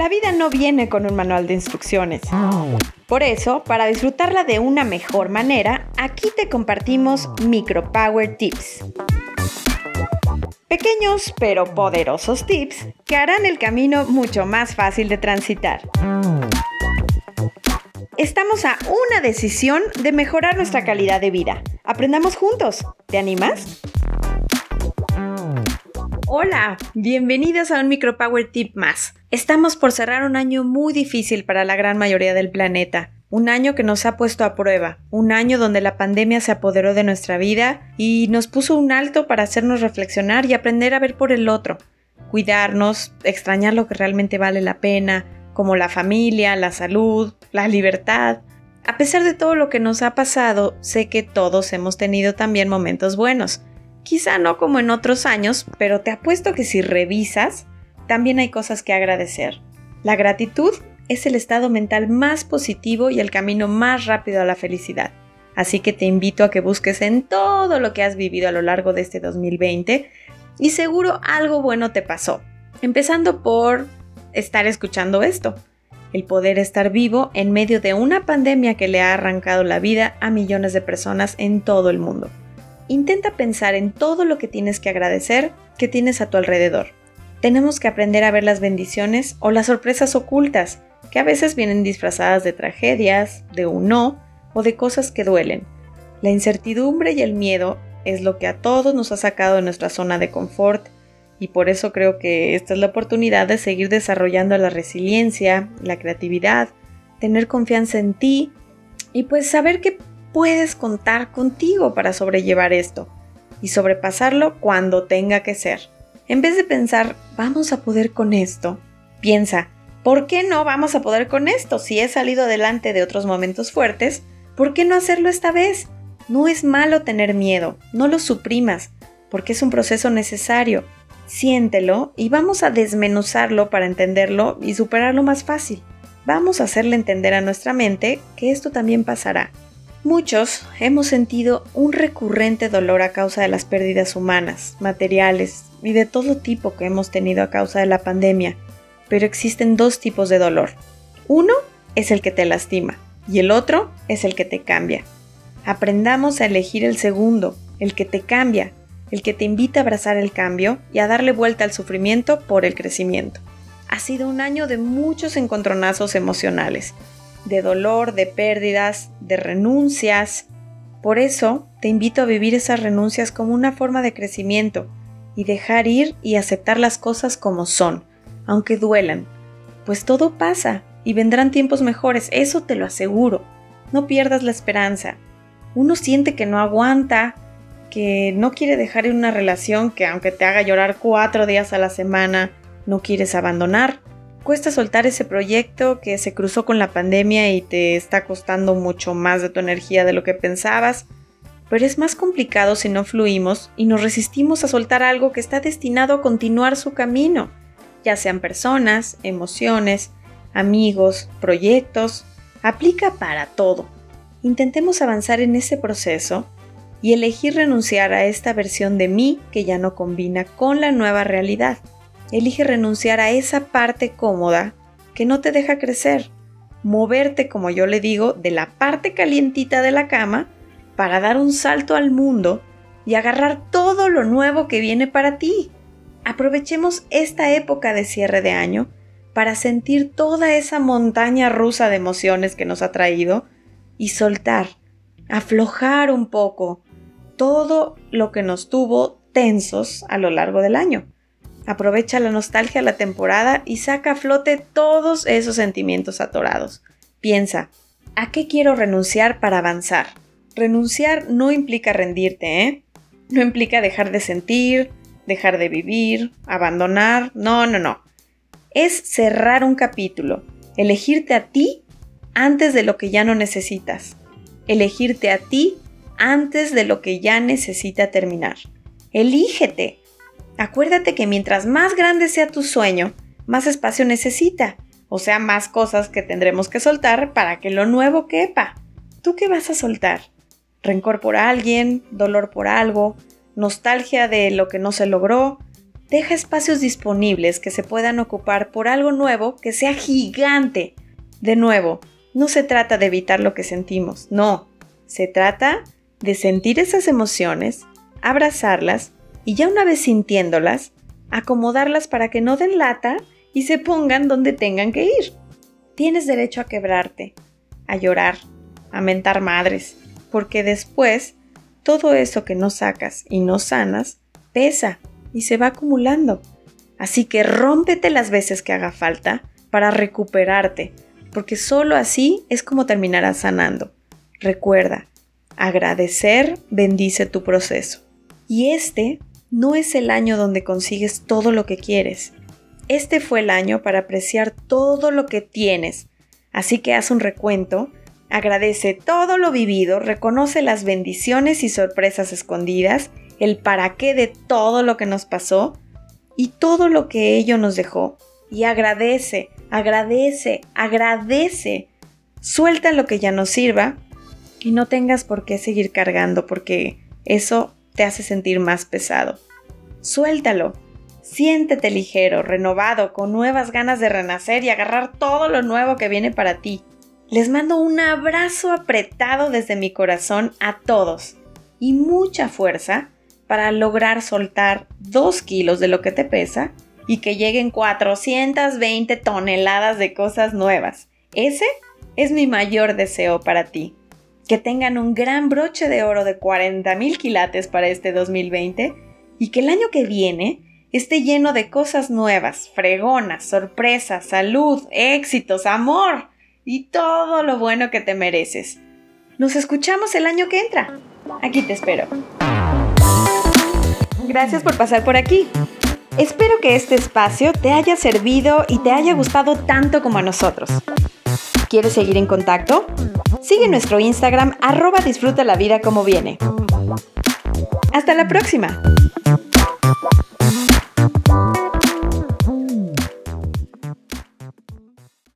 La vida no viene con un manual de instrucciones. Por eso, para disfrutarla de una mejor manera, aquí te compartimos Micro Power Tips. Pequeños pero poderosos tips que harán el camino mucho más fácil de transitar. Estamos a una decisión de mejorar nuestra calidad de vida. Aprendamos juntos. ¿Te animas? Hola, bienvenidos a un Micro Power Tip más. Estamos por cerrar un año muy difícil para la gran mayoría del planeta. Un año que nos ha puesto a prueba, un año donde la pandemia se apoderó de nuestra vida y nos puso un alto para hacernos reflexionar y aprender a ver por el otro, cuidarnos, extrañar lo que realmente vale la pena, como la familia, la salud, la libertad. A pesar de todo lo que nos ha pasado, sé que todos hemos tenido también momentos buenos. Quizá no como en otros años, pero te apuesto que si revisas, también hay cosas que agradecer. La gratitud es el estado mental más positivo y el camino más rápido a la felicidad. Así que te invito a que busques en todo lo que has vivido a lo largo de este 2020 y seguro algo bueno te pasó. Empezando por estar escuchando esto, el poder estar vivo en medio de una pandemia que le ha arrancado la vida a millones de personas en todo el mundo. Intenta pensar en todo lo que tienes que agradecer que tienes a tu alrededor tenemos que aprender a ver las bendiciones o las sorpresas ocultas, que a veces vienen disfrazadas de tragedias, de un no o de cosas que duelen. La incertidumbre y el miedo es lo que a todos nos ha sacado de nuestra zona de confort y por eso creo que esta es la oportunidad de seguir desarrollando la resiliencia, la creatividad, tener confianza en ti y pues saber que puedes contar contigo para sobrellevar esto y sobrepasarlo cuando tenga que ser. En vez de pensar, vamos a poder con esto, piensa, ¿por qué no vamos a poder con esto? Si he salido adelante de otros momentos fuertes, ¿por qué no hacerlo esta vez? No es malo tener miedo, no lo suprimas, porque es un proceso necesario. Siéntelo y vamos a desmenuzarlo para entenderlo y superarlo más fácil. Vamos a hacerle entender a nuestra mente que esto también pasará. Muchos hemos sentido un recurrente dolor a causa de las pérdidas humanas, materiales, y de todo tipo que hemos tenido a causa de la pandemia, pero existen dos tipos de dolor. Uno es el que te lastima y el otro es el que te cambia. Aprendamos a elegir el segundo, el que te cambia, el que te invita a abrazar el cambio y a darle vuelta al sufrimiento por el crecimiento. Ha sido un año de muchos encontronazos emocionales, de dolor, de pérdidas, de renuncias. Por eso te invito a vivir esas renuncias como una forma de crecimiento, y dejar ir y aceptar las cosas como son, aunque duelan, pues todo pasa y vendrán tiempos mejores, eso te lo aseguro. No pierdas la esperanza. Uno siente que no aguanta, que no quiere dejar en una relación que aunque te haga llorar cuatro días a la semana, no quieres abandonar. Cuesta soltar ese proyecto que se cruzó con la pandemia y te está costando mucho más de tu energía de lo que pensabas pero es más complicado si no fluimos y nos resistimos a soltar algo que está destinado a continuar su camino, ya sean personas, emociones, amigos, proyectos, aplica para todo. Intentemos avanzar en ese proceso y elegir renunciar a esta versión de mí que ya no combina con la nueva realidad. Elige renunciar a esa parte cómoda que no te deja crecer, moverte, como yo le digo, de la parte calientita de la cama para dar un salto al mundo y agarrar todo lo nuevo que viene para ti. Aprovechemos esta época de cierre de año para sentir toda esa montaña rusa de emociones que nos ha traído y soltar, aflojar un poco todo lo que nos tuvo tensos a lo largo del año. Aprovecha la nostalgia la temporada y saca a flote todos esos sentimientos atorados. Piensa, ¿a qué quiero renunciar para avanzar? Renunciar no implica rendirte, ¿eh? No implica dejar de sentir, dejar de vivir, abandonar, no, no, no. Es cerrar un capítulo, elegirte a ti antes de lo que ya no necesitas, elegirte a ti antes de lo que ya necesita terminar. Elígete. Acuérdate que mientras más grande sea tu sueño, más espacio necesita, o sea, más cosas que tendremos que soltar para que lo nuevo quepa. ¿Tú qué vas a soltar? rencor por alguien, dolor por algo, nostalgia de lo que no se logró. deja espacios disponibles que se puedan ocupar por algo nuevo que sea gigante. De nuevo, no se trata de evitar lo que sentimos, no, se trata de sentir esas emociones, abrazarlas y ya una vez sintiéndolas, acomodarlas para que no den lata y se pongan donde tengan que ir. Tienes derecho a quebrarte, a llorar, a mentar madres, porque después todo eso que no sacas y no sanas pesa y se va acumulando. Así que rómpete las veces que haga falta para recuperarte, porque solo así es como terminarás sanando. Recuerda, agradecer bendice tu proceso. Y este no es el año donde consigues todo lo que quieres. Este fue el año para apreciar todo lo que tienes. Así que haz un recuento, agradece todo lo vivido, reconoce las bendiciones y sorpresas escondidas, el para qué de todo lo que nos pasó y todo lo que ello nos dejó. Y agradece, agradece, agradece. Suelta lo que ya no sirva y no tengas por qué seguir cargando porque eso te hace sentir más pesado. Suéltalo. Siéntete ligero, renovado, con nuevas ganas de renacer y agarrar todo lo nuevo que viene para ti. Les mando un abrazo apretado desde mi corazón a todos y mucha fuerza para lograr soltar 2 kilos de lo que te pesa y que lleguen 420 toneladas de cosas nuevas. Ese es mi mayor deseo para ti. Que tengan un gran broche de oro de 40 mil quilates para este 2020 y que el año que viene esté lleno de cosas nuevas, fregonas, sorpresas, salud, éxitos, amor y todo lo bueno que te mereces. Nos escuchamos el año que entra. Aquí te espero. Gracias por pasar por aquí. Espero que este espacio te haya servido y te haya gustado tanto como a nosotros. ¿Quieres seguir en contacto? Sigue nuestro Instagram arroba disfruta la vida como viene. Hasta la próxima.